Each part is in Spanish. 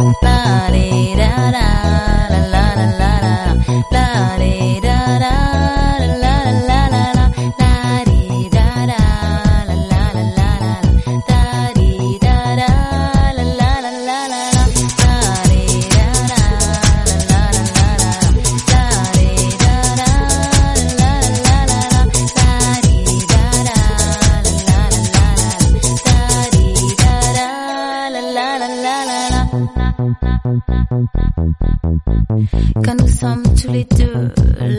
La, la, la, Quand nous sommes tous les deux,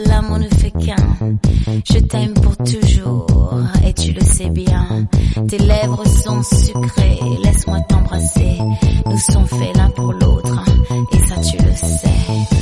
l'amour ne fait qu'un. Je t'aime pour toujours, et tu le sais bien. Tes lèvres sont sucrées, laisse-moi t'embrasser. Nous sommes faits l'un pour l'autre, et ça tu le sais.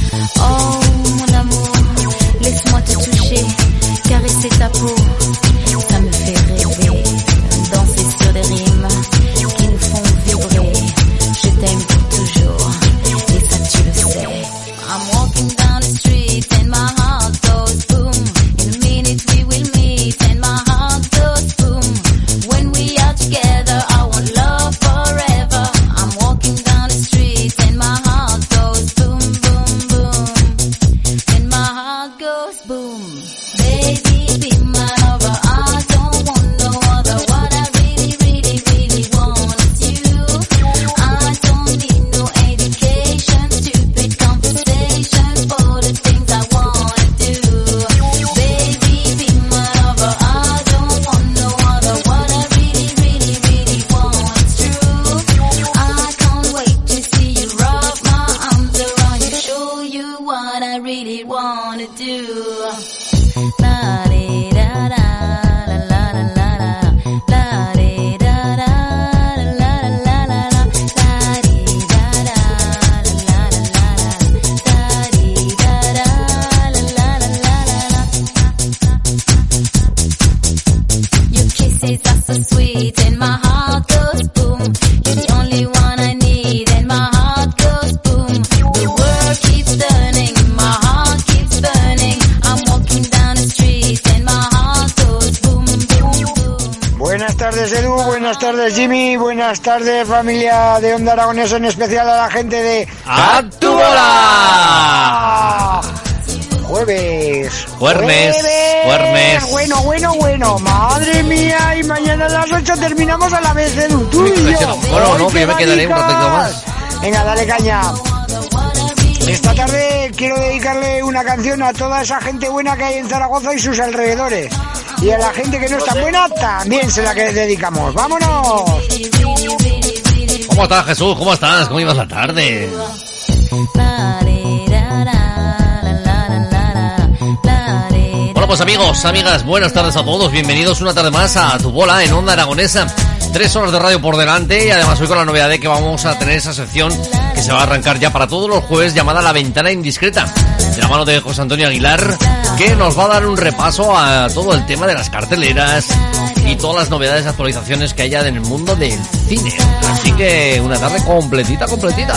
Tardes Edu, buenas tardes Jimmy, buenas tardes familia de Onda Aragonesa, en especial a la gente de ¡A tu bola! Jueves. Juernes, juernes. Bueno, bueno, bueno. Madre mía, y mañana a las 8 terminamos a la vez, Edu. Tú y yo. Bueno, no, ¡Ay, que yo me quedaré un ratito más. Venga, dale caña. Esta tarde quiero dedicarle una canción a toda esa gente buena que hay en Zaragoza y sus alrededores. Y a la gente que no es tan buena, también se la que dedicamos. ¡Vámonos! ¿Cómo estás, Jesús? ¿Cómo estás? ¿Cómo ibas la tarde? Bueno, pues amigos, amigas, buenas tardes a todos. Bienvenidos una tarde más a Tu Bola en Onda Aragonesa. Tres horas de radio por delante y además hoy con la novedad de que vamos a tener esa sección que se va a arrancar ya para todos los jueves llamada La Ventana Indiscreta, de la mano de José Antonio Aguilar, que nos va a dar un repaso a todo el tema de las carteleras y todas las novedades, actualizaciones que haya en el mundo del cine. Así que una tarde completita, completita.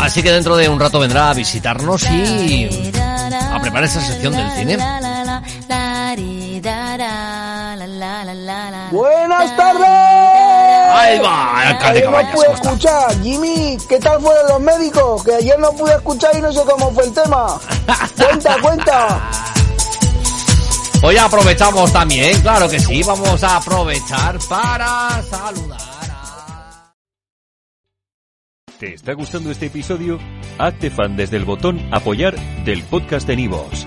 Así que dentro de un rato vendrá a visitarnos y a preparar esa sección del cine. Buenas tardes. Ahí va, alcalde Ayer no pude escuchar. Jimmy, ¿qué tal fueron los médicos? Que ayer no pude escuchar y no sé cómo fue el tema. Cuenta, cuenta. Hoy aprovechamos también, claro que sí, vamos a aprovechar para saludar a... ¿Te está gustando este episodio? Hazte fan desde el botón Apoyar del podcast de Nivos.